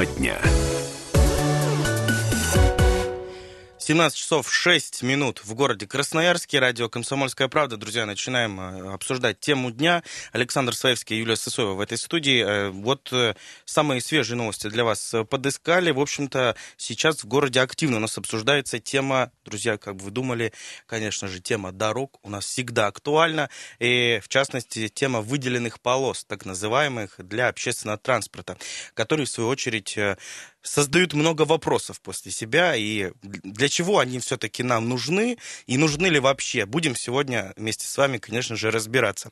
Тема дня. 17 часов 6 минут в городе Красноярске. Радио «Комсомольская правда». Друзья, начинаем э, обсуждать тему дня. Александр Своевский и Юлия Сысоева в этой студии. Э, вот э, самые свежие новости для вас подыскали. В общем-то, сейчас в городе активно у нас обсуждается тема, друзья, как вы думали, конечно же, тема дорог у нас всегда актуальна. И, в частности, тема выделенных полос, так называемых, для общественного транспорта, которые, в свою очередь, создают много вопросов после себя. И для чего они все-таки нам нужны? И нужны ли вообще? Будем сегодня вместе с вами, конечно же, разбираться.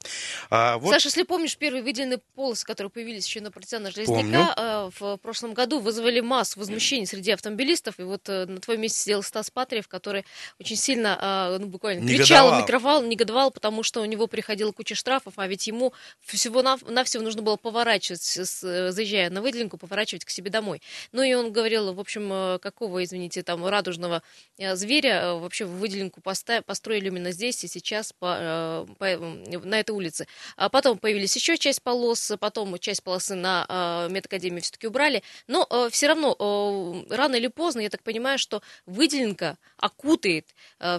А, вот... Саша, если помнишь, первые выделенные полосы, которые появились еще на партизана Железняка, а, в прошлом году вызвали массу возмущений среди автомобилистов. И вот а, на твоем месте сидел Стас Патриев, который очень сильно, а, ну, буквально негодовал. кричал, микровал, негодовал, потому что у него приходила куча штрафов, а ведь ему всего-навсего нужно было поворачивать, заезжая на выделенку, поворачивать к себе домой. Ну и он говорил, в общем, э, какого, извините, там радужного э, зверя э, вообще выделенку построили именно здесь и сейчас по, по, на этой улице. А потом появились еще часть полос, потом часть полосы на медакадемии все-таки убрали. Но все равно, рано или поздно, я так понимаю, что выделенка окутает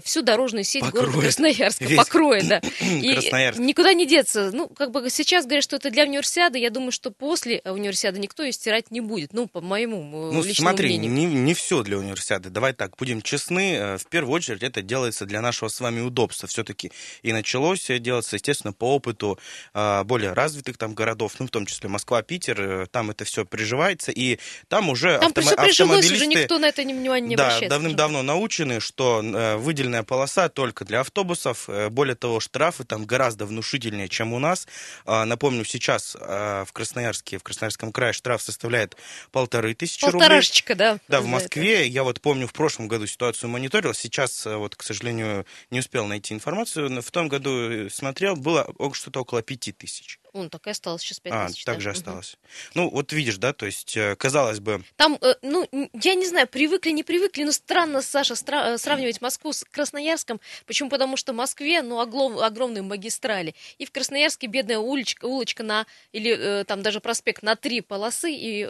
всю дорожную сеть покроет. города Красноярска. Весь покроет, да. И никуда не деться. Ну, как бы сейчас говорят, что это для универсиады. Я думаю, что после универсиады никто ее стирать не будет. Ну, по моему ну, смотри, мнению. не, не все для универсиады. Давай так, будем честны. Э, в первую очередь это делается для нашего с вами удобства все-таки. И началось делаться, естественно, по опыту э, более развитых там городов, ну, в том числе Москва, Питер, э, там это все приживается, и там уже там автомо- автомобилисты... уже никто на это внимание не да, давным-давно научены, что выделенная полоса только для автобусов. Более того, штрафы там гораздо внушительнее, чем у нас. Напомню, сейчас в Красноярске, в Красноярском крае штраф составляет полторы тысячи рублей. Полторашечка, да. Да, в Москве. Я вот помню, в прошлом году ситуацию мониторил. Сейчас, э, вот, к сожалению, не успел найти информацию. Но в том году э, смотрел, было что-то около пяти тысяч. Он так и осталось сейчас 5 а, тысяч. А, так же осталось. Угу. Ну, вот видишь, да, то есть, э, казалось бы... Там, ну, я не знаю, привыкли, не привыкли, но странно, Саша, стра- сравнивать Москву с Красноярском. Почему? Потому что в Москве, ну, оглом, огромные магистрали. И в Красноярске бедная улочка, улочка на, или там даже проспект на три полосы, и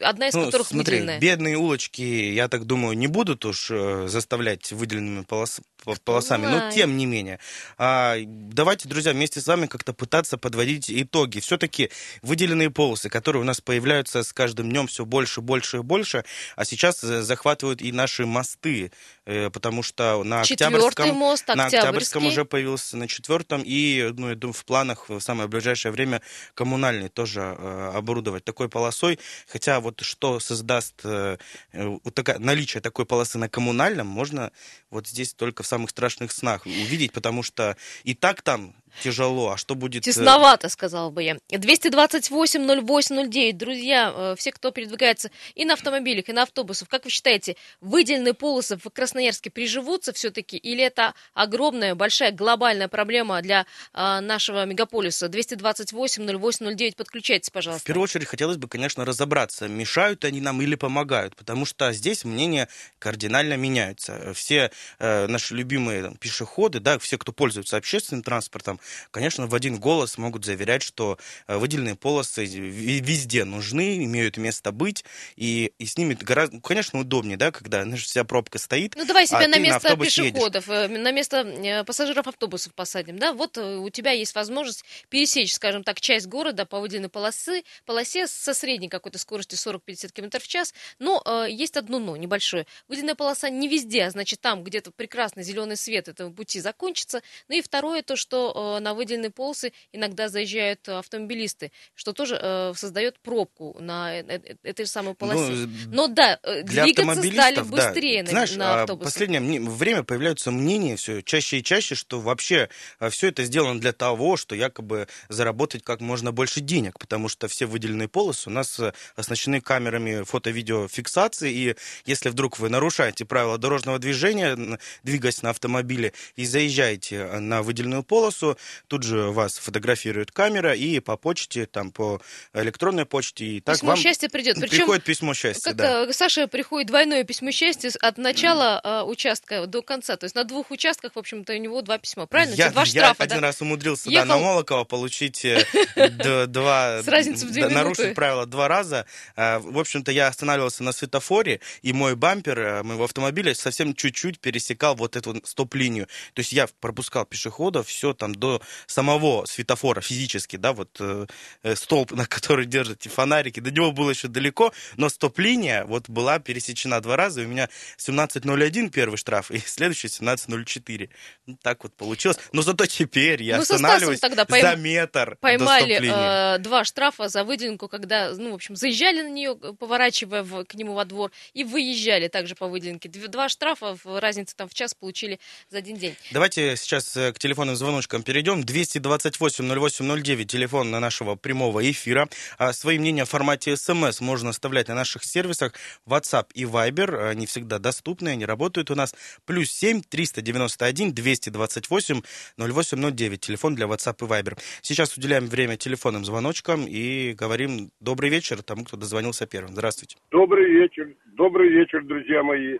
одна из ну, которых смотри, выделенная. бедные улочки, я так думаю, не будут уж э, заставлять выделенными полос, полосами, но тем не менее. А, давайте, друзья, вместе с вами как-то пытаться подводить итоги. Все-таки выделенные полосы, которые у нас появляются с каждым днем все больше, больше и больше, а сейчас э, захватывают и наши мосты, э, потому что на Октябрьском, мост, на Октябрьском уже появился на четвертом, и ну, я думаю, в планах в самое ближайшее время коммунальный тоже оборудовать такой полосой. Хотя вот что создаст вот такая, наличие такой полосы на коммунальном, можно вот здесь только в самых страшных снах увидеть, потому что и так там тяжело, а что будет... Э, Тесновато, сказал бы я. 228-08-09. Друзья, э, все, кто передвигается и на автомобилях, и на автобусах, как вы считаете, выделенные полосы в Красноярске приживутся все-таки, или это огромная, большая, глобальная проблема для а, нашего мегаполиса? 228-08-09, подключайтесь, пожалуйста. В первую очередь, хотелось бы, конечно, разобраться, мешают они нам или помогают, потому что здесь мнения кардинально меняются. Все э, наши любимые там, пешеходы, да, все, кто пользуется общественным транспортом, конечно, в один голос могут заверять, что э, выделенные полосы везде нужны, имеют место быть, и, и с ними гораздо, конечно, удобнее, да, когда вся пробка стоит. Ну, давай себя а на место на пешеходов, едешь. Э, на место э, пассажиров автобусов посадим, да, вот у тебя есть возможность пересечь, скажем так, часть города по выделенной полосы, полосе со средней какой-то скоростью 40-50 км в час, но э, есть одно но небольшое. Выделенная полоса не везде, а значит, там где-то прекрасный зеленый свет этого пути закончится. Ну и второе, то, что на выделенные полосы иногда заезжают автомобилисты, что тоже э, создает пробку на э, э, этой самой полосе. Ну, Но да, для двигаться стали быстрее да. Знаешь, на а автобусах. В последнее время появляются мнения все чаще и чаще, что вообще все это сделано для того, что якобы заработать как можно больше денег, потому что все выделенные полосы у нас оснащены камерами фото-видеофиксации, и если вдруг вы нарушаете правила дорожного движения, двигаясь на автомобиле и заезжаете на выделенную полосу, тут же вас фотографирует камера, и по почте, там, по электронной почте, и так письмо вам счастья придет. Причем, приходит письмо счастья, как да. Саша приходит двойное письмо счастья от начала э, участка до конца. То есть на двух участках, в общем-то, у него два письма. Правильно? Я, два я штрафа, один да? раз умудрился да, на Ехал- Молокова получить э, два... С разницей в две. Нарушить правила два раза. А, В общем-то, я останавливался на светофоре, и мой бампер э, моего автомобиля совсем чуть-чуть пересекал вот эту стоп-линию. То есть я пропускал пешеходов все там до самого светофора физически, да, вот э, э, столб, на который держат эти фонарики, до него было еще далеко, но стоп-линия вот была пересечена два раза, и у меня 17.01 первый штраф, и следующий 17.04. Ну, так вот получилось. Но зато теперь я Ну, останавливаюсь тогда пойм- за метр Поймали э, два штрафа за выделенку, когда, ну, в общем, заезжали на нее, поворачивая в- к нему во двор, и выезжали также по выделенке. Дв- Два штрафа, в разнице там в час получили за один день. Давайте сейчас э, к телефонным звоночкам перейдем. 228-08-09, телефон на нашего прямого эфира. А Свои мнения в формате смс можно оставлять на наших сервисах WhatsApp и Viber. Они всегда доступны, они работают у нас. Плюс 7 391 228 0809, телефон для WhatsApp и Viber. Сейчас уделяем время телефонным звоночкам и говорим добрый вечер тому, кто дозвонился первым. Здравствуйте. Добрый вечер. Добрый вечер, друзья мои.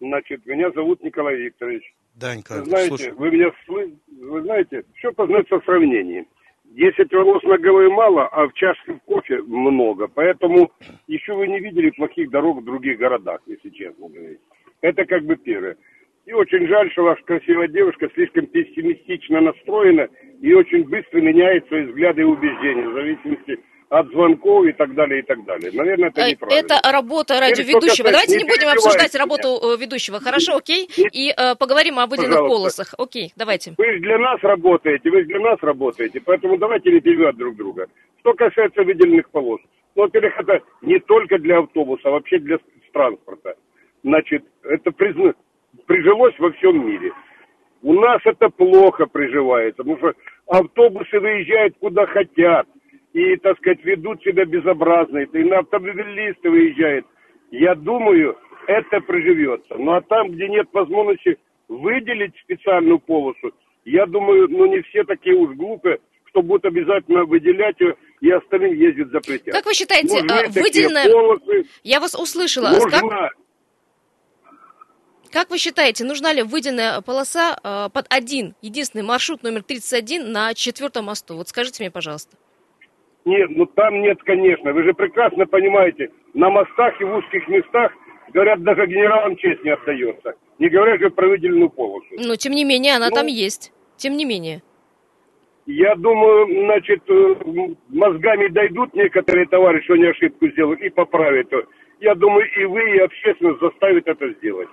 Значит, меня зовут Николай Викторович. Да, Вы Николай, знаете, слушаю. вы меня слы... Вы знаете, все познается в сравнении. Десять волос на голове мало, а в чашке кофе много. Поэтому еще вы не видели плохих дорог в других городах, если честно говорить. Это как бы первое. И очень жаль, что ваша красивая девушка слишком пессимистично настроена и очень быстро меняет свои взгляды и убеждения в зависимости от звонков и так далее, и так далее. Наверное, это Э, неправильно. Это работа радиоведущего. Давайте не будем обсуждать работу э, ведущего, хорошо, окей? И э, поговорим о выделенных Пожалуйста. полосах. Окей, давайте. Вы же для нас работаете, вы же для нас работаете, поэтому давайте не перебивать друг друга. Что касается выделенных полос, ну, во-первых, это не только для автобуса, а вообще для транспорта. Значит, это призна... прижилось во всем мире. У нас это плохо приживается, потому что автобусы выезжают куда хотят и, так сказать, ведут себя безобразно, и на автомобилисты выезжают. Я думаю, это приживется. Ну а там, где нет возможности выделить специальную полосу, я думаю, ну не все такие уж глупые, что будут обязательно выделять ее, и остальным ездить запретят. Как вы считаете, Нужны а, выделенная... полосы, Я вас услышала. Как, нужна как вы считаете, нужна ли выделенная полоса э, под один, единственный маршрут номер 31 на четвертом мосту? Вот скажите мне, пожалуйста. Нет, ну там нет, конечно. Вы же прекрасно понимаете, на мостах и в узких местах, говорят, даже генералам честь не отдается. Не говоря же про выделенную полосу. Но, тем не менее, она Ну, там есть. Тем не менее. Я думаю, значит, э, мозгами дойдут некоторые товарищи, что они ошибку сделают, и поправят. Я думаю, и вы, и общественность заставят это сделать.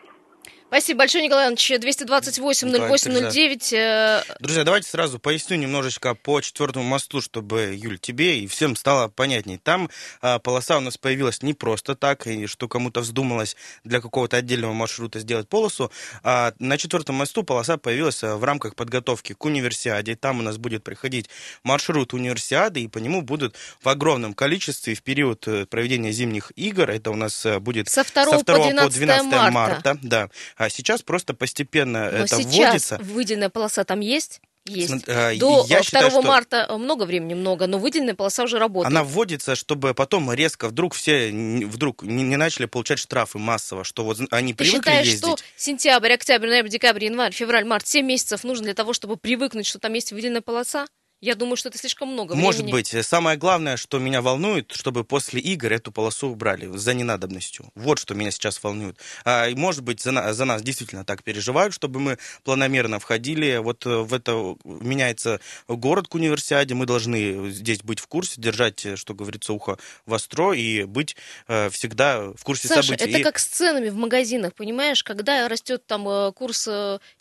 Спасибо большое, Николай Иванович. 228-08-09. э, Друзья, давайте сразу поясню немножечко по четвертому мосту, чтобы, Юль, тебе и всем стало понятней. Там а, полоса у нас появилась не просто так, и что кому-то вздумалось для какого-то отдельного маршрута сделать полосу. А, на четвертом мосту полоса появилась а, в рамках подготовки к универсиаде. Там у нас будет приходить маршрут универсиады, и по нему будут в огромном количестве в период э, проведения зимних игр, это у нас э, будет Со 2 по 12 марта. марта да. А сейчас просто постепенно Но это сейчас вводится. выделенная полоса там есть? Есть. Э, До я э, 2 считаю, что- марта э, много времени, много, но выделенная полоса уже работает. Она вводится, чтобы потом резко вдруг все вдруг не, не начали получать штрафы массово, что вот они Ты привыкли считаешь, ездить. что сентябрь, октябрь, ноябрь, декабрь, январь, февраль, март, 7 месяцев нужно для того, чтобы привыкнуть, что там есть выделенная полоса? Я думаю, что это слишком много Может времени. быть. Самое главное, что меня волнует, чтобы после игр эту полосу убрали за ненадобностью. Вот что меня сейчас волнует. А, и, может быть, за, на- за нас действительно так переживают, чтобы мы планомерно входили. Вот э, в это меняется город к универсиаде. Мы должны здесь быть в курсе, держать, э, что говорится, ухо востро и быть э, всегда в курсе Саша, событий. это И- как с ценами в магазинах, понимаешь? Когда растет там э, курс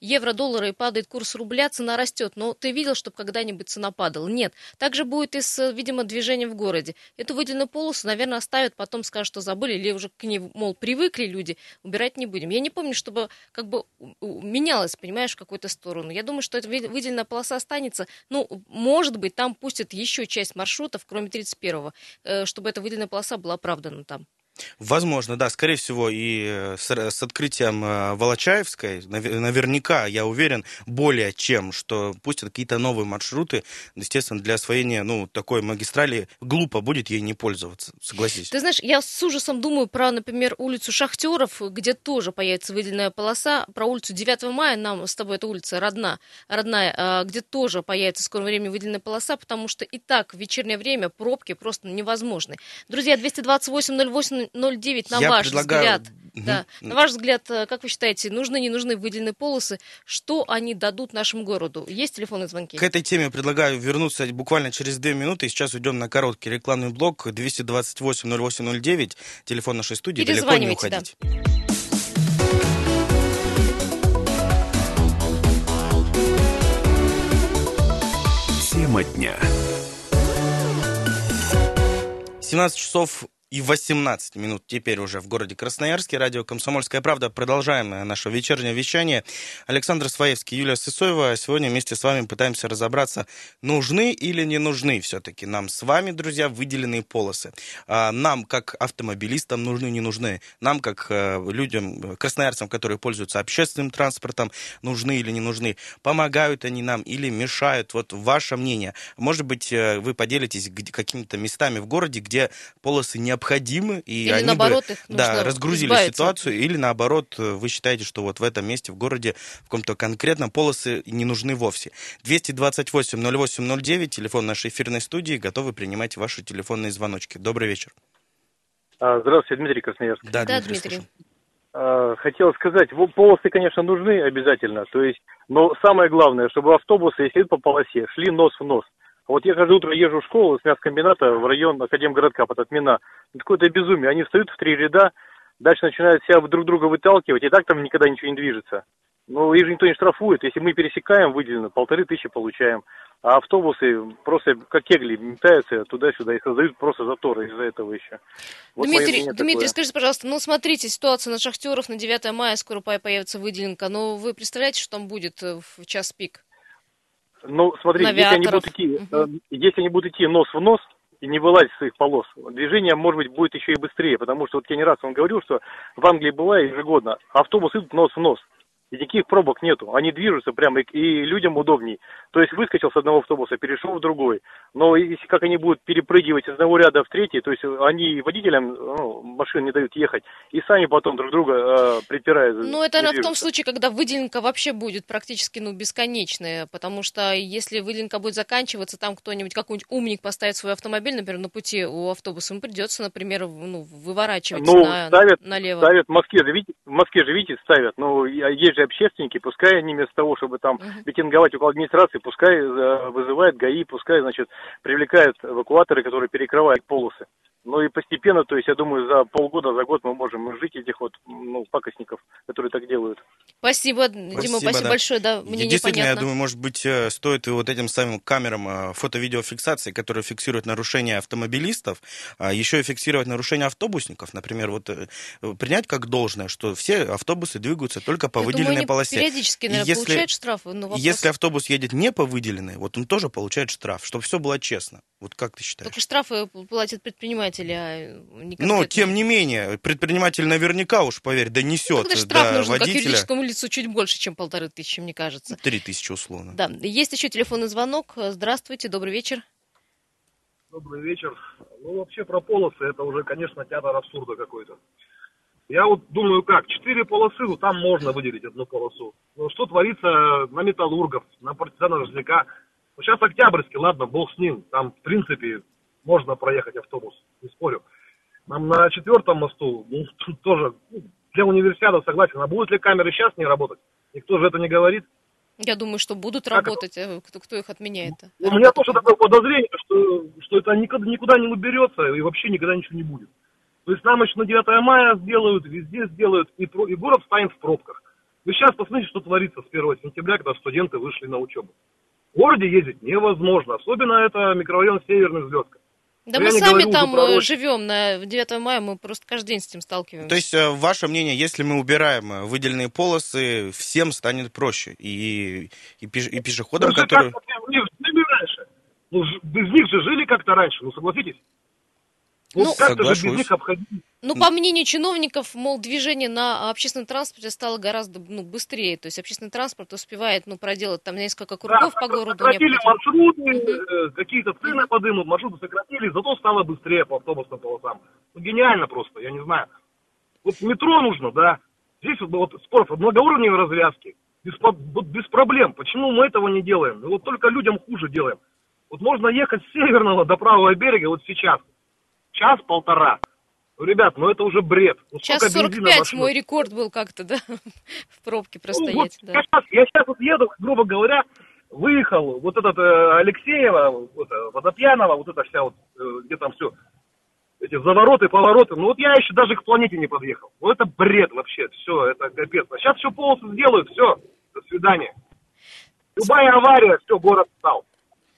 евро-доллара и падает курс рубля, цена растет. Но ты видел, чтобы когда-нибудь цена падала? Нет. Так же будет и с, видимо, движением в городе. Эту выделенную полосу, наверное, оставят, потом скажут, что забыли, или уже к ней, мол, привыкли люди, убирать не будем. Я не помню, чтобы как бы менялось, понимаешь, в какую-то сторону. Я думаю, что эта вы- выделенная полоса останется. Ну, может быть, там пустят еще часть маршрутов, кроме 31-го, э, чтобы эта выделенная полоса была оправдана там. Возможно, да, скорее всего, и э, с, с открытием э, Волочаевской, наверняка, я уверен, более чем, что пустят какие-то новые маршруты, естественно, для освоения, ну, такой магистрали глупо будет ей не пользоваться, согласись. Ты знаешь, я с ужасом думаю про, например, улицу Шахтеров, где тоже появится выделенная полоса, про улицу 9 мая, нам с тобой эта улица родна, родная, а, где тоже появится в скором времени выделенная полоса, потому что и так в вечернее время пробки просто невозможны. Друзья, 228 08 09, на я ваш предлагаю... взгляд, да, на ваш взгляд, э, как вы считаете, нужны, не нужны выделенные полосы? Что они дадут нашему городу? Есть телефонные звонки? К этой теме предлагаю вернуться буквально через две минуты. Сейчас уйдем на короткий рекламный блок 228-0809, телефон нашей студии, далеко не уходить. Да. Тема дня. 17 часов и 18 минут теперь уже в городе Красноярске. Радио «Комсомольская правда». Продолжаем наше вечернее вещание. Александр Своевский, Юлия Сысоева. Сегодня вместе с вами пытаемся разобраться, нужны или не нужны все-таки нам с вами, друзья, выделенные полосы. А нам, как автомобилистам, нужны, не нужны. Нам, как э, людям, красноярцам, которые пользуются общественным транспортом, нужны или не нужны. Помогают они нам или мешают? Вот ваше мнение. Может быть, э, вы поделитесь какими-то местами в городе, где полосы не необходимы, и или они наоборот, бы, их да, разгрузили ситуацию, или наоборот, вы считаете, что вот в этом месте, в городе, в каком-то конкретном полосы не нужны вовсе. 228-08-09, телефон нашей эфирной студии, готовы принимать ваши телефонные звоночки. Добрый вечер. А, здравствуйте, Дмитрий Красноярский. Да, да Дмитрий. Дмитрий. А, хотел сказать, полосы, конечно, нужны обязательно, то есть, но самое главное, чтобы автобусы, если идут по полосе, шли нос в нос. Вот я каждое утро езжу в школу с мясокомбината в район Академгородка под Отмена. Какое-то безумие. Они встают в три ряда, дальше начинают себя друг друга выталкивать, и так там никогда ничего не движется. Ну, их же никто не штрафует. Если мы пересекаем выделено, полторы тысячи получаем. А автобусы просто как кегли метаются туда-сюда и создают просто заторы из-за этого еще. Вот Дмитрий, Дмитрий, скажите, пожалуйста, ну смотрите, ситуация на шахтеров на 9 мая скоро появится выделенка. Но вы представляете, что там будет э, в час пик? Ну, смотрите, если они, будут идти, угу. если они будут идти нос в нос и не вылазить с своих полос, движение, может быть, будет еще и быстрее, потому что вот я не раз вам говорил, что в Англии бывает ежегодно, автобус идут нос в нос и никаких пробок нету. Они движутся прямо, и, и людям удобней. То есть выскочил с одного автобуса, перешел в другой. Но если как они будут перепрыгивать из одного ряда в третий, то есть они водителям ну, машин не дают ехать, и сами потом друг друга э, припирают. Ну, это в том случае, когда выделенка вообще будет практически ну, бесконечная, потому что если выделенка будет заканчиваться, там кто-нибудь, какой-нибудь умник поставит свой автомобиль, например, на пути у автобуса, ему придется, например, ну, выворачивать ну, на, ставят, налево. Ставят в Москве видите, в Москве же, видите, ставят, ну, есть же общественники, пускай они вместо того, чтобы там митинговать около администрации, пускай э, вызывают ГАИ, пускай, значит, привлекают эвакуаторы, которые перекрывают полосы. Ну и постепенно, то есть, я думаю, за полгода, за год мы можем жить этих вот, ну, пакостников, которые так делают. Спасибо, спасибо Дима, спасибо да. большое, да, мне Действительно, непонятно. я думаю, может быть, э, стоит и вот этим самым камерам э, фото-видеофиксации, которые фиксируют нарушения автомобилистов, а еще и фиксировать нарушения автобусников, например, вот э, принять как должное, что все автобусы двигаются только по я выделенной думаю, полосе. периодически, наверное, если, получают штрафы. Но вопрос... Если автобус едет не по выделенной, вот он тоже получает штраф, чтобы все было честно. Вот как ты считаешь? Только штрафы платят предприниматели, а не Но, тем не менее, предприниматель наверняка уж, поверь, донесет ну, штраф до нужен водителя. как юридическому лицу чуть больше, чем полторы тысячи, мне кажется. Три тысячи условно. Да. Есть еще телефонный звонок. Здравствуйте, добрый вечер. Добрый вечер. Ну, вообще про полосы, это уже, конечно, театр абсурда какой-то. Я вот думаю, как, четыре полосы, ну там можно выделить одну полосу. Но что творится на металлургов, на партизана Железняка? Ну, сейчас Октябрьский, ладно, бог с ним. Там, в принципе, можно проехать автобус, не спорю. Нам на четвертом мосту, ну, тут тоже, ну, для универсиада согласен. А будут ли камеры сейчас не работать? Никто же это не говорит. Я думаю, что будут как работать. Это? Кто, кто их отменяет? У меня тоже такое подозрение, что, что это никуда, никуда не уберется и вообще никогда ничего не будет. То есть нам еще на 9 мая сделают, везде сделают, и, про, и город станет в пробках. Вы сейчас посмотрите, что творится с 1 сентября, когда студенты вышли на учебу. В городе ездить невозможно, особенно это микрорайон Северный Взлетка. Да мы сами там э, живем на 9 мая, мы просто каждый день с этим сталкиваемся. То есть, э, ваше мнение, если мы убираем э, выделенные полосы, всем станет проще? И, и, пеш, и пешеходам, ну, которые... Как, раньше. Ну, без них же жили как-то раньше, ну согласитесь. Вот ну, как-то же без них обходить. Ну, по мнению чиновников, мол, движение на общественном транспорте стало гораздо ну, быстрее. То есть общественный транспорт успевает ну, проделать там несколько кругов да, по городу. Сократили маршруты, угу. какие-то цены подымут, маршруты сократили, зато стало быстрее по автобусным полосам. Ну, гениально просто, я не знаю. Вот метро нужно, да. Здесь вот, вот спорт, многоуровневые развязки. Без, вот без проблем. Почему мы этого не делаем? Вот только людям хуже делаем. Вот можно ехать с северного до правого берега вот сейчас. Час-полтора. Ну, ребят, ну это уже бред. Ну, Час 45 мой рекорд был как-то, да, в пробке простоять. Ну, вот да. я, сейчас, я сейчас вот еду, грубо говоря, выехал, вот этот э, Алексеева, вот, э, Водопьянова, вот это вся вот, э, где там все, эти завороты, повороты, ну вот я еще даже к планете не подъехал. Ну это бред вообще, все, это капец. А сейчас все полосы сделают, все, до свидания. Любая авария, все, город стал.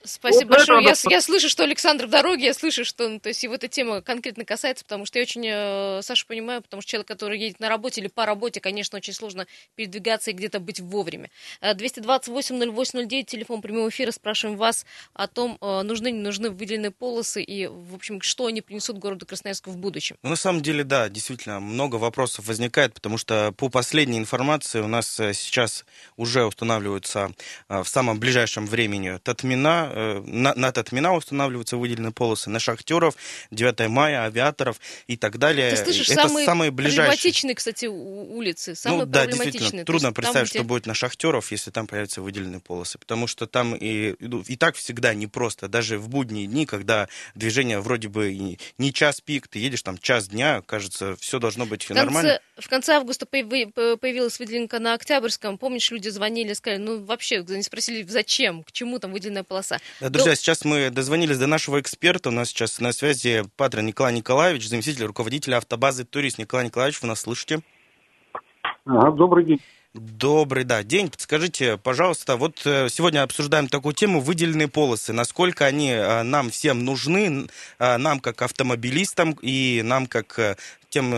Спасибо вот большое. Я, я слышу, что Александр в дороге, я слышу, что ну, то есть его эта тема конкретно касается, потому что я очень, э, Саша, понимаю, потому что человек, который едет на работе или по работе, конечно, очень сложно передвигаться и где-то быть вовремя. 228-08-09, э, телефон прямого эфира, спрашиваем вас о том, э, нужны, не нужны выделенные полосы и, в общем, что они принесут городу Красноярску в будущем. Ну, на самом деле, да, действительно, много вопросов возникает, потому что по последней информации у нас сейчас уже устанавливаются в самом ближайшем времени Татмина, Э, на, на Татмина устанавливаются выделенные полосы, на шахтеров, 9 мая, авиаторов и так далее. Ты слышишь, Это самые, самые ближайшие. проблематичные, кстати, улицы, самые ну, да, действительно, трудно есть, представить, там, что будет на шахтеров, если там появятся выделенные полосы, потому что там и, ну, и так всегда непросто, даже в будние дни, когда движение вроде бы не час пик, ты едешь там час дня, кажется, все должно быть в конце, нормально. В конце августа появилась выделенка на Октябрьском, помнишь, люди звонили, сказали, ну вообще, они спросили, зачем, к чему там выделенная полоса. Да, друзья, Но... сейчас мы дозвонились до нашего эксперта. У нас сейчас на связи Патра Николай Николаевич, заместитель руководителя автобазы «Турист». Николай Николаевич, вы нас слышите? Ага, добрый день. Добрый, да, день. Подскажите, пожалуйста, вот э, сегодня обсуждаем такую тему выделенные полосы. Насколько они э, нам всем нужны, э, нам как автомобилистам и нам как тем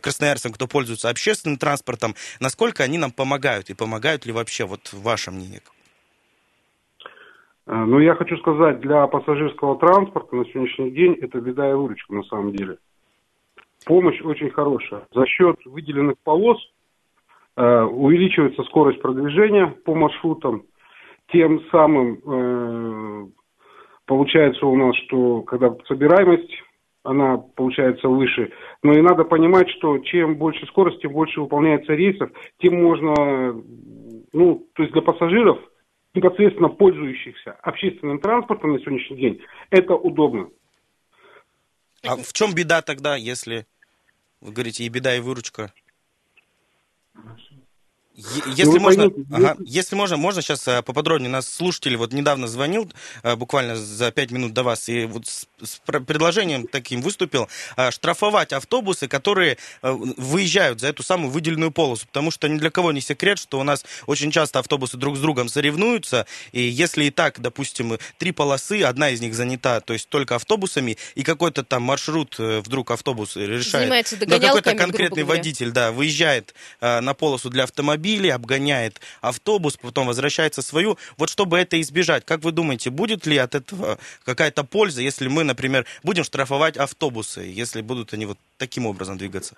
красноярцам, кто пользуется общественным транспортом, насколько они нам помогают и помогают ли вообще, вот ваше мнение? А, ну, я хочу сказать, для пассажирского транспорта на сегодняшний день это беда и выручка на самом деле. Помощь очень хорошая. За счет выделенных полос э, увеличивается скорость продвижения по маршрутам. Тем самым э, получается у нас, что когда собираемость, она получается выше. Но и надо понимать, что чем больше скорость, тем больше выполняется рейсов, тем можно, ну, то есть для пассажиров – непосредственно пользующихся общественным транспортом на сегодняшний день, это удобно. А в чем беда тогда, если вы говорите и беда, и выручка? Если ну, можно, ага, если можно, можно сейчас э, поподробнее. Нас слушатель вот недавно звонил, э, буквально за пять минут до вас, и вот с, с предложением таким выступил, э, штрафовать автобусы, которые выезжают за эту самую выделенную полосу. Потому что ни для кого не секрет, что у нас очень часто автобусы друг с другом соревнуются, и если и так, допустим, три полосы, одна из них занята, то есть только автобусами, и какой-то там маршрут вдруг автобус решает, да, какой-то конкретный водитель, да, выезжает на полосу для автомобиля, автомобиле, обгоняет автобус, потом возвращается свою. Вот чтобы это избежать, как вы думаете, будет ли от этого какая-то польза, если мы, например, будем штрафовать автобусы, если будут они вот таким образом двигаться?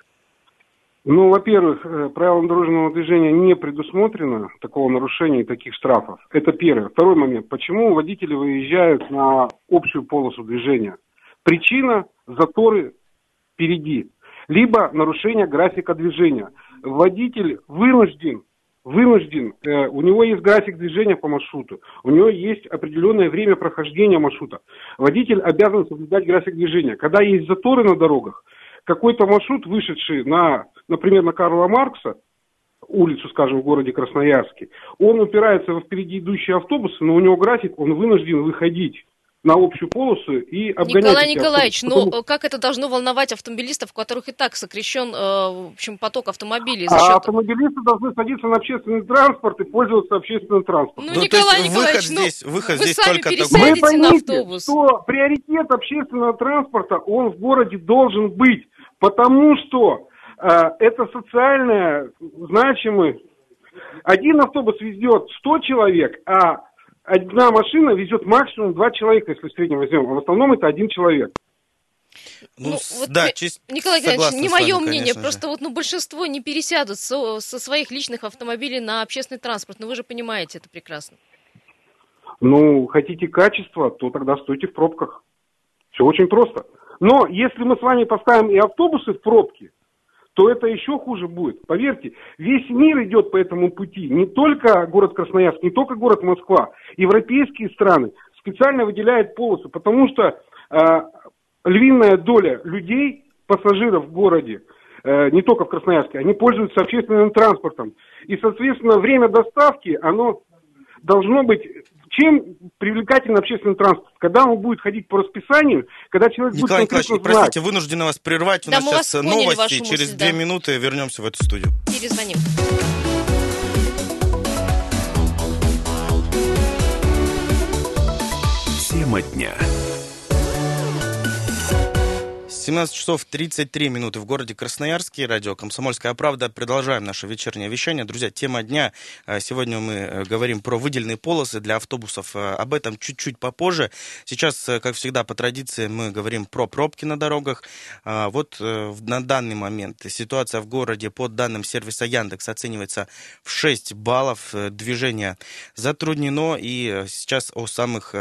Ну, во-первых, э, правилам дорожного движения не предусмотрено такого нарушения и таких штрафов. Это первое. Второй момент. Почему водители выезжают на общую полосу движения? Причина – заторы впереди. Либо нарушение графика движения водитель вынужден, вынужден, э, у него есть график движения по маршруту, у него есть определенное время прохождения маршрута. Водитель обязан соблюдать график движения. Когда есть заторы на дорогах, какой-то маршрут, вышедший на, например, на Карла Маркса, улицу, скажем, в городе Красноярске, он упирается во впереди идущие автобусы, но у него график, он вынужден выходить на общую полосу и обгонять Николай Николаевич, но потому... как это должно волновать автомобилистов, у которых и так сокращен э, в общем, поток автомобилей? За а счет... А автомобилисты должны садиться на общественный транспорт и пользоваться общественным транспортом. Ну, ну Николай Николаевич, выход ну, здесь, выход вы здесь сами только Вы поймите, на автобус. что приоритет общественного транспорта, он в городе должен быть, потому что э, это социально значимый. Один автобус везет 100 человек, а одна машина везет максимум два человека, если в среднем возьмем, а в основном это один человек. Ну, ну вот да, честь, Николай Николаевич, не мое мнение, просто вот ну, большинство не пересядут со, со своих личных автомобилей на общественный транспорт, но ну, вы же понимаете это прекрасно. Ну, хотите качества, то тогда стойте в пробках. Все очень просто. Но если мы с вами поставим и автобусы в пробки, то это еще хуже будет. Поверьте, весь мир идет по этому пути. Не только город Красноярск, не только город Москва. Европейские страны специально выделяют полосы, потому что э, львиная доля людей, пассажиров в городе, э, не только в Красноярске, они пользуются общественным транспортом. И, соответственно, время доставки, оно должно быть чем привлекательный общественный транспорт? Когда он будет ходить по расписанию, когда человек Николай будет Николаевич, знать. простите, вынуждены вас прервать. У да, нас сейчас новости. Через мысль, две да. минуты вернемся в эту студию. Перезвоним. Тема дня. 17 часов 33 минуты в городе Красноярске. Радио «Комсомольская правда». Продолжаем наше вечернее вещание. Друзья, тема дня. А, сегодня мы э, говорим про выделенные полосы для автобусов. А, об этом чуть-чуть попозже. Сейчас, э, как всегда, по традиции, мы говорим про пробки на дорогах. А, вот э, на данный момент ситуация в городе по данным сервиса Яндекс оценивается в 6 баллов. Движение затруднено. И сейчас о самых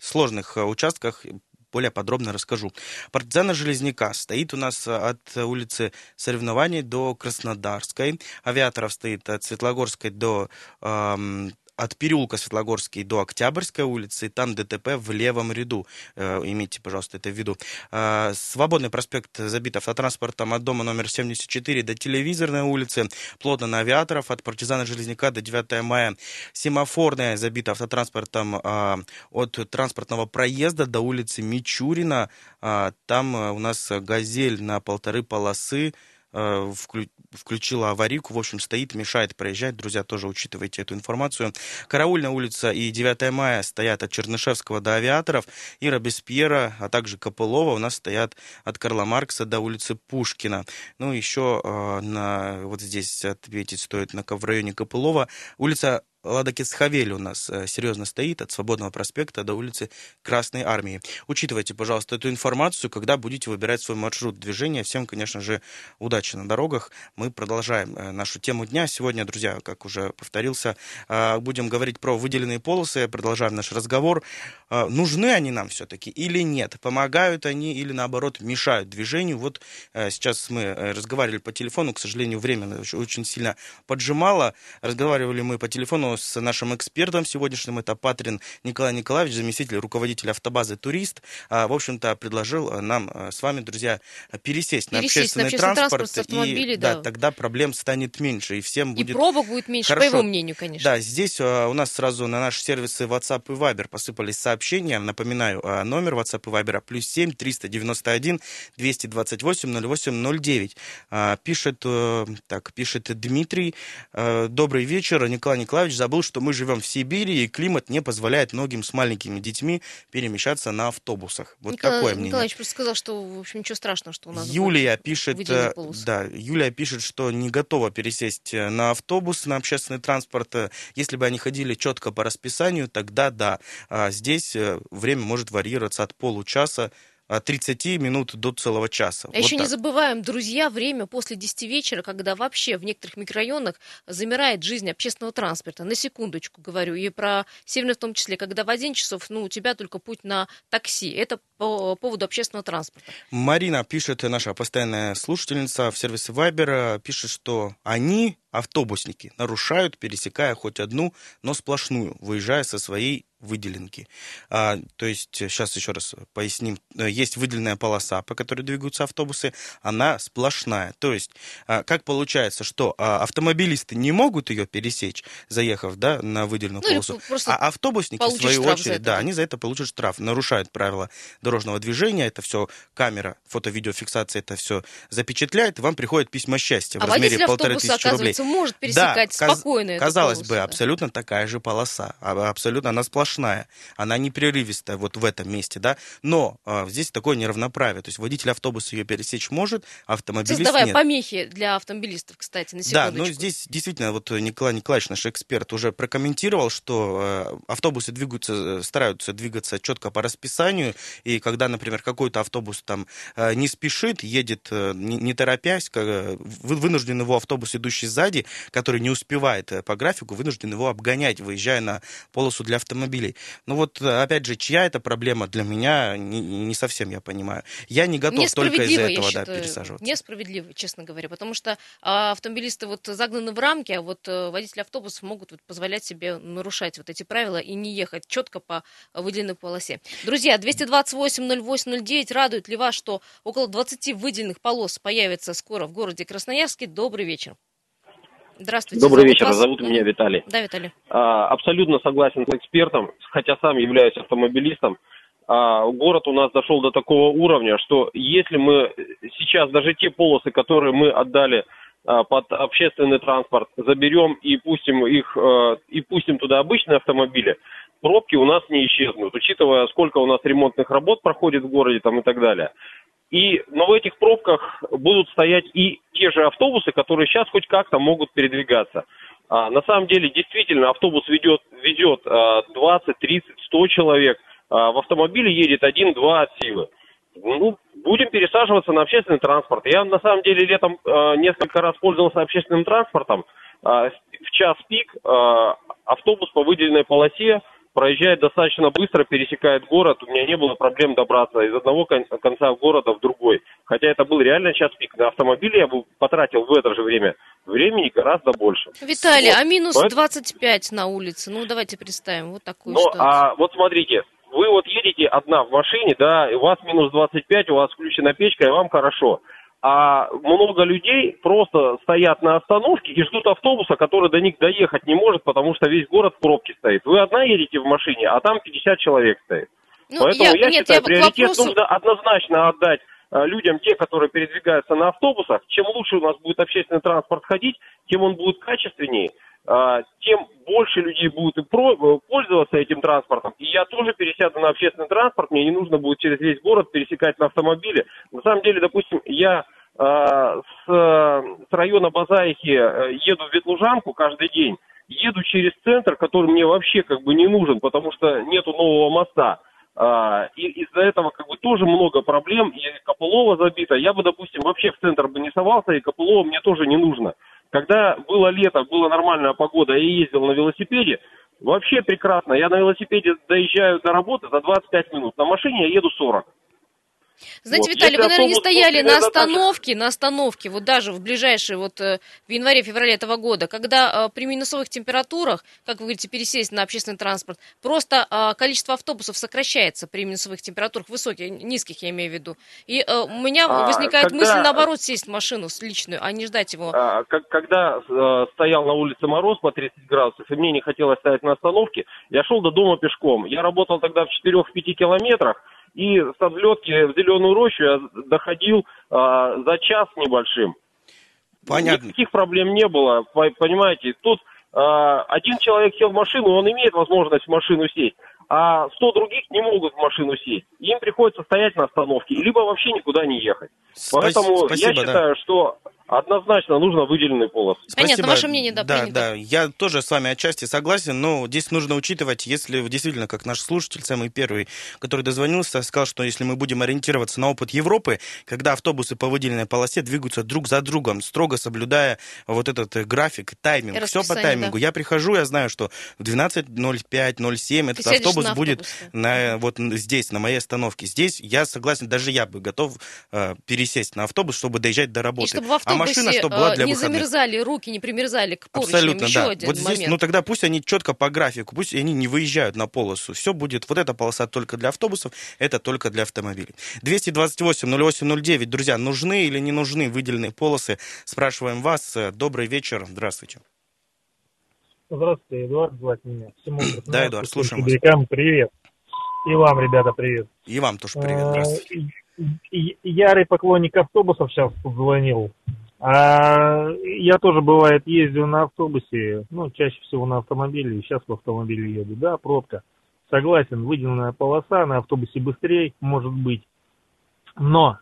сложных участках более подробно расскажу. Партизана Железняка стоит у нас э, от улицы Соревнований до Краснодарской. Авиаторов стоит от Светлогорской до эм, от переулка Светлогорский до Октябрьской улицы, и там ДТП в левом ряду. Э, имейте, пожалуйста, это в виду. Э, свободный проспект забит автотранспортом от дома номер 74 до Телевизорной улицы, плотно на авиаторов, от партизана Железняка до 9 мая. Семафорная забита автотранспортом э, от транспортного проезда до улицы Мичурина. Там у нас «Газель» на полторы полосы, Э, включила аварийку, в общем, стоит, мешает проезжать. Друзья, тоже учитывайте эту информацию. Караульная улица и 9 мая стоят от Чернышевского до Авиаторов, и Робеспьера, а также Копылова у нас стоят от Карла Маркса до улицы Пушкина. Ну, еще э, на, вот здесь ответить стоит на, в районе Копылова. Улица Лада Кецхавель у нас э, серьезно стоит от Свободного проспекта до улицы Красной Армии. Учитывайте, пожалуйста, эту информацию, когда будете выбирать свой маршрут движения. Всем, конечно же, удачи на дорогах. Мы продолжаем э, нашу тему дня. Сегодня, друзья, как уже повторился, э, будем говорить про выделенные полосы. Продолжаем наш разговор. Нужны они нам все-таки или нет? Помогают они или, наоборот, мешают движению? Вот сейчас мы разговаривали по телефону. К сожалению, время очень сильно поджимало. Разговаривали мы по телефону с нашим экспертом сегодняшним. Это Патрин Николай Николаевич, заместитель руководителя автобазы «Турист». А, в общем-то, предложил нам а, с вами, друзья, пересесть, пересесть на общественный, на общественный транспорт. транспорт и, да. да, тогда проблем станет меньше. И всем будет... И пробок будет меньше, Хорошо. по его мнению, конечно. Да, здесь а, у нас сразу на наши сервисы WhatsApp и Viber посыпались сообщения. Напоминаю, номер WhatsApp и Viber плюс 7 391 228 08 09. Пишет, э, так, пишет Дмитрий. Добрый вечер, Николай Николаевич забыл, что мы живем в Сибири, и климат не позволяет многим с маленькими детьми перемещаться на автобусах. Вот Николай, такое мнение. Николаевич просто сказал, что, в общем, ничего страшного, что у нас Юлия пишет, э, да, Юлия пишет, что не готова пересесть э, на автобус, на общественный транспорт. Э, если бы они ходили четко по расписанию, тогда да. А здесь время может варьироваться от получаса 30 минут до целого часа. А вот еще так. не забываем, друзья, время после 10 вечера, когда вообще в некоторых микрорайонах замирает жизнь общественного транспорта. На секундочку говорю, и про Северный в том числе, когда в 1 часов, ну, у тебя только путь на такси. Это по поводу общественного транспорта. Марина пишет, наша постоянная слушательница в сервисе Viber, пишет, что они, автобусники, нарушают, пересекая хоть одну, но сплошную, выезжая со своей выделенки. А, то есть, сейчас еще раз поясним. Есть выделенная полоса, по которой двигаются автобусы, она сплошная. То есть, а, как получается, что а, автомобилисты не могут ее пересечь, заехав да, на выделенную ну, полосу, а автобусники, в свою очередь, да, они за это получат штраф, нарушают правила дорожного движения, это все камера, фото-видеофиксация, это все запечатляет, и вам приходит письма счастья а в размере полторы тысячи рублей. Улицу может пересекать да, спокойно. Казалось полосу, бы, да. абсолютно такая же полоса, а, абсолютно она сплошная, она не прерывистая вот в этом месте, да, но а, здесь такое неравноправие, то есть водитель автобуса ее пересечь может, автомобилист Создавая нет. помехи для автомобилистов, кстати, на Да, секундочку. ну здесь действительно вот Николай Николаевич, наш эксперт, уже прокомментировал, что э, автобусы двигаются, э, стараются двигаться четко по расписанию, и когда, например, какой-то автобус там э, не спешит, едет э, не, не торопясь, как, э, вы- вынужден его автобус, идущий сзади, который не успевает э, по графику, вынужден его обгонять, выезжая на полосу для автомобилей. Ну вот, э, опять же, чья это проблема для меня, не, не совсем я понимаю. Я не готов только из-за этого да, пересаживаться. Несправедливо, честно говоря, потому что а, автомобилисты вот загнаны в рамки, а вот а, водители автобусов могут вот позволять себе нарушать вот эти правила и не ехать четко по выделенной полосе. Друзья, 228-08-09, радует ли вас, что около 20 выделенных полос появится скоро в городе Красноярске? Добрый вечер. Здравствуйте. Добрый вечер, вас? зовут меня Виталий. Да, Виталий. А, Абсолютно согласен с экспертом, хотя сам являюсь автомобилистом. А, Город у нас дошел до такого уровня, что если мы сейчас даже те полосы, которые мы отдали а, под общественный транспорт, заберем и пустим их а, и пустим туда обычные автомобили, пробки у нас не исчезнут, учитывая, сколько у нас ремонтных работ проходит в городе там и так далее. И, но в этих пробках будут стоять и те же автобусы, которые сейчас хоть как-то могут передвигаться. А, на самом деле, действительно, автобус ведет, везет а, 20, 30, 100 человек. А, в автомобиле едет один-два от силы. Ну, будем пересаживаться на общественный транспорт. Я, на самом деле, летом а, несколько раз пользовался общественным транспортом. А, в час пик а, автобус по выделенной полосе проезжает достаточно быстро, пересекает город. У меня не было проблем добраться из одного кон- конца города в другой. Хотя это был реально час пик. На автомобиле я бы потратил в это же время времени гораздо больше. Виталий, Вот. а минус Поэтому- 25 на улице? Ну, давайте представим вот такую Ну, а вот смотрите, вы вот едете одна в машине, да, и у вас минус 25, у вас включена печка, и вам хорошо. А много людей просто стоят на остановке и ждут автобуса, который до них доехать не может, потому что весь город в пробке стоит. Вы одна едете в машине, а там 50 человек стоит. Ну, Поэтому я, нет, считаю, я приоритет вопросу- нужно однозначно отдать людям, те, которые передвигаются на автобусах. Чем лучше у нас будет общественный транспорт ходить, тем он будет качественнее, э, тем больше людей про- э, пользоваться этим транспортом. И я тоже пересяду на общественный транспорт, мне не нужно будет через весь город пересекать на автомобиле. На самом деле, допустим, я э, с, э, с района Базаихи э, еду в Ветлужанку каждый день, еду через центр, который мне вообще как бы не нужен, потому что нету нового моста. А, и из-за этого как бы тоже много проблем, и Копылова забита. Я бы, допустим, вообще в центр бы не совался, и Копылова мне тоже не нужно. Когда было лето, была нормальная погода, я ездил на велосипеде, вообще прекрасно. Я на велосипеде доезжаю до работы за 25 минут, на машине я еду 40. Знаете, Вот, Виталий, если вы, наверное, не стояли на остановке, на остановке, вот даже в ближайшие, вот э, в январе-феврале этого года, когда э, при минусовых температурах, как вы говорите, пересесть на общественный транспорт, просто э, количество автобусов сокращается при минусовых температурах, высоких, низких, я имею в виду. И у меня А, возникает когда- мысль, наоборот, сесть в машину с личную, а не ждать его. А, как- когда э, стоял на улице мороз по 30 градусов, и мне не хотелось стоять на остановке, я шел до дома пешком. Я работал тогда в 4-5 километрах, и с взлетки в Зеленую рощу я доходил а, за час небольшим. Понятно. Никаких проблем не было, по- понимаете. Тут а, один человек сел в машину, он имеет возможность в машину сесть, а 100 других не могут в машину сесть. Им приходится стоять на остановке, либо вообще никуда не ехать. Спас- Поэтому спасибо, я да. считаю, что однозначно нужно выделенные полосы. Понятно, ваше мнение, да, да, принято. да, я тоже с вами отчасти согласен, но здесь нужно учитывать, если действительно, как наш слушатель, самый первый, который дозвонился, сказал, что если мы будем ориентироваться на опыт Европы, когда автобусы по выделенной полосе двигаются друг за другом, строго соблюдая вот этот э, график, тайминг, все по таймингу. да. Я прихожу, я знаю, что в 12.05, 07 этот автобус на будет автобус, да. на, вот здесь, на моей остановке. Здесь я согласен, даже я бы готов э, пересесть на автобус, чтобы доезжать до работы. И чтобы в а автобусе машина, чтобы была э, для не выходных. замерзали руки, не примерзали к поручням. Абсолютно, Еще да. один вот здесь, момент. ну тогда пусть они четко по графику, пусть они не выезжают на полосу. Все будет, вот эта полоса только для автобусов, это только для автомобилей. 228-08-09, друзья, нужны или не нужны выделенные полосы? Спрашиваем вас. Э, Добрый вечер, здравствуйте. Здравствуйте, Эдуард звать меня. Всему Да, Эдуард, слушаем вас. Привет. И вам, ребята, привет. И вам тоже привет, здравствуйте. Э, и- Ярый поклонник автобусов сейчас позвонил. А я тоже, бывает, ездил на автобусе, ну, чаще всего на автомобиле, сейчас в автомобиле еду. Да, пробка. Согласен, выделенная полоса на автобусе быстрее, может быть. Но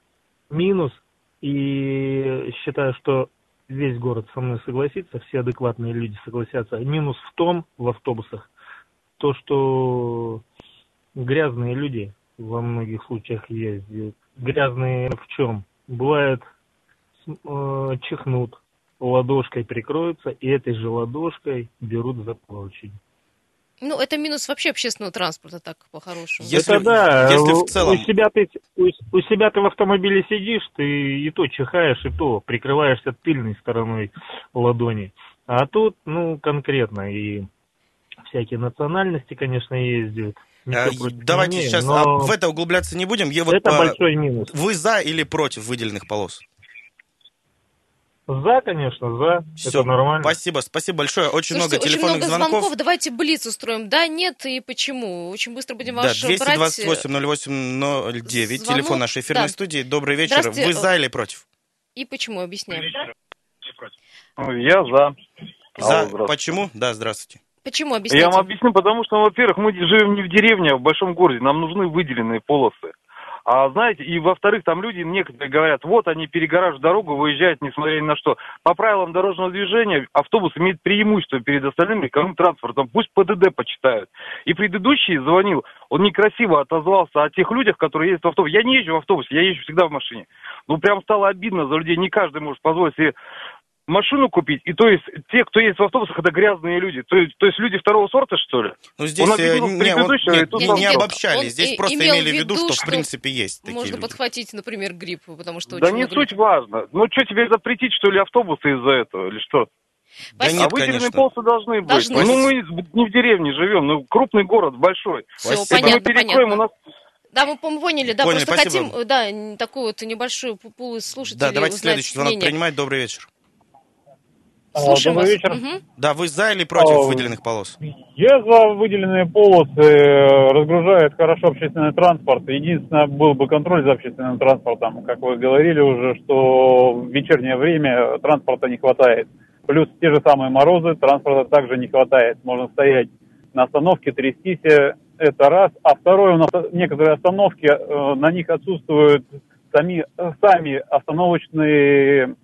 минус, и считаю, что весь город со мной согласится, все адекватные люди согласятся. Минус в том, в автобусах, то, что грязные люди во многих случаях ездят. Грязные в чем? Бывает, э, чихнут, ладошкой прикроются, и этой же ладошкой берут за поручень. Ну, это минус вообще общественного транспорта, так по-хорошему. Если, это да, если в целом... у, себя ты, у, у себя ты в автомобиле сидишь, ты и то чихаешь, и то прикрываешься тыльной стороной ладони. А тут, ну, конкретно, и всякие национальности, конечно, ездят. А, давайте меня, сейчас но... в это углубляться не будем. Я вот это по... большой минус. Вы за или против выделенных полос? За, конечно, за. Все, это нормально. Спасибо, спасибо большое. Очень Слушайте, много телефонных очень много звонков. звонков. Давайте блиц устроим. Да, нет и почему? Очень быстро будем да, ваш 228 08 09, звонок. телефон нашей эфирной да. студии. Добрый вечер. Вы за или против? И почему? Объясняем. Я за. За. Почему? Да, здравствуйте. Почему? Объясните. Я вам объясню, потому что, во-первых, мы живем не в деревне, а в большом городе. Нам нужны выделенные полосы. А знаете, и во-вторых, там люди некоторые говорят, вот они перегораживают дорогу, выезжают, несмотря ни на что. По правилам дорожного движения автобус имеет преимущество перед остальным легковым транспортом. Пусть ПДД почитают. И предыдущий звонил, он некрасиво отозвался о тех людях, которые ездят в автобусе. Я не езжу в автобусе, я езжу всегда в машине. Ну, прям стало обидно за людей. Не каждый может позволить себе машину купить, и то есть те, кто есть в автобусах, это грязные люди. То есть, то есть люди второго сорта, что ли? Ну, здесь он э, не, он, не, не обобщали, он здесь просто имели в виду, что, что в принципе есть такие Можно люди. подхватить, например, грипп, потому что Да не суть важно. Ну, что тебе запретить, что ли, автобусы из-за этого, или что? Да нет, а выделенные полосы должны быть. Должны. Ну, мы не в деревне живем, ну, крупный город, большой. Все, Если понятно, мы перекроем, понятно. у нас да, мы поняли, да, Поняли, просто спасибо. хотим, да, такую вот небольшую пулу слушателей Да, давайте следующий звонок мнение. принимать. Добрый вечер. Слушаем Добрый вас. вечер. Угу. Да, вы за или против а, выделенных полос? Я за выделенные полосы. Разгружает хорошо общественный транспорт. Единственное, был бы контроль за общественным транспортом. Как вы говорили уже, что в вечернее время транспорта не хватает. Плюс те же самые морозы, транспорта также не хватает. Можно стоять на остановке, трястись. Это раз. А второе, у нас некоторые остановки, э, на них отсутствуют сами, сами остановочные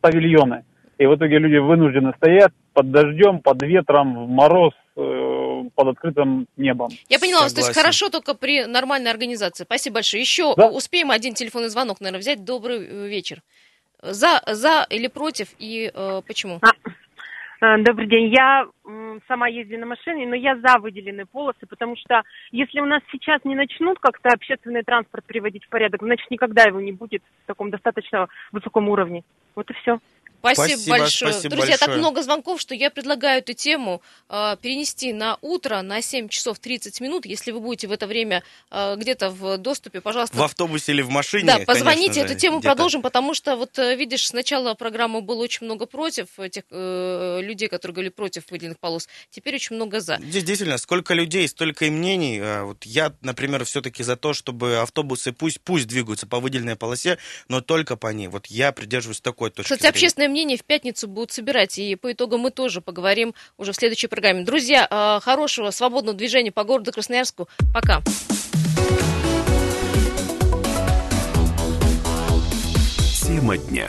павильоны. И в итоге люди вынуждены стоять под дождем, под ветром, в мороз, э, под открытым небом. Я поняла вас, то есть хорошо только при нормальной организации. Спасибо большое. Еще да? успеем один телефонный звонок, наверное, взять. Добрый э, вечер. За, за или против и э, почему? А, э, добрый день. Я сама езжу на машине, но я за выделенные полосы, потому что если у нас сейчас не начнут как-то общественный транспорт приводить в порядок, значит никогда его не будет в таком достаточно высоком уровне. Вот и все. Спасибо, спасибо большое. Спасибо Друзья, большое. так много звонков, что я предлагаю эту тему э, перенести на утро, на 7 часов 30 минут. Если вы будете в это время э, где-то в доступе, пожалуйста. В автобусе или в машине. Да, позвоните, эту тему продолжим, потому что, вот э, видишь, сначала программы было очень много против этих э, людей, которые говорили против выделенных полос. Теперь очень много за. Здесь действительно сколько людей, столько и мнений. Э, вот я, например, все-таки за то, чтобы автобусы пусть, пусть двигаются по выделенной полосе, но только по ней. Вот я придерживаюсь такой точки Кстати, зрения. общественное мнение в пятницу будут собирать, и по итогам мы тоже поговорим уже в следующей программе. Друзья, э, хорошего свободного движения по городу Красноярску. Пока. Тема дня.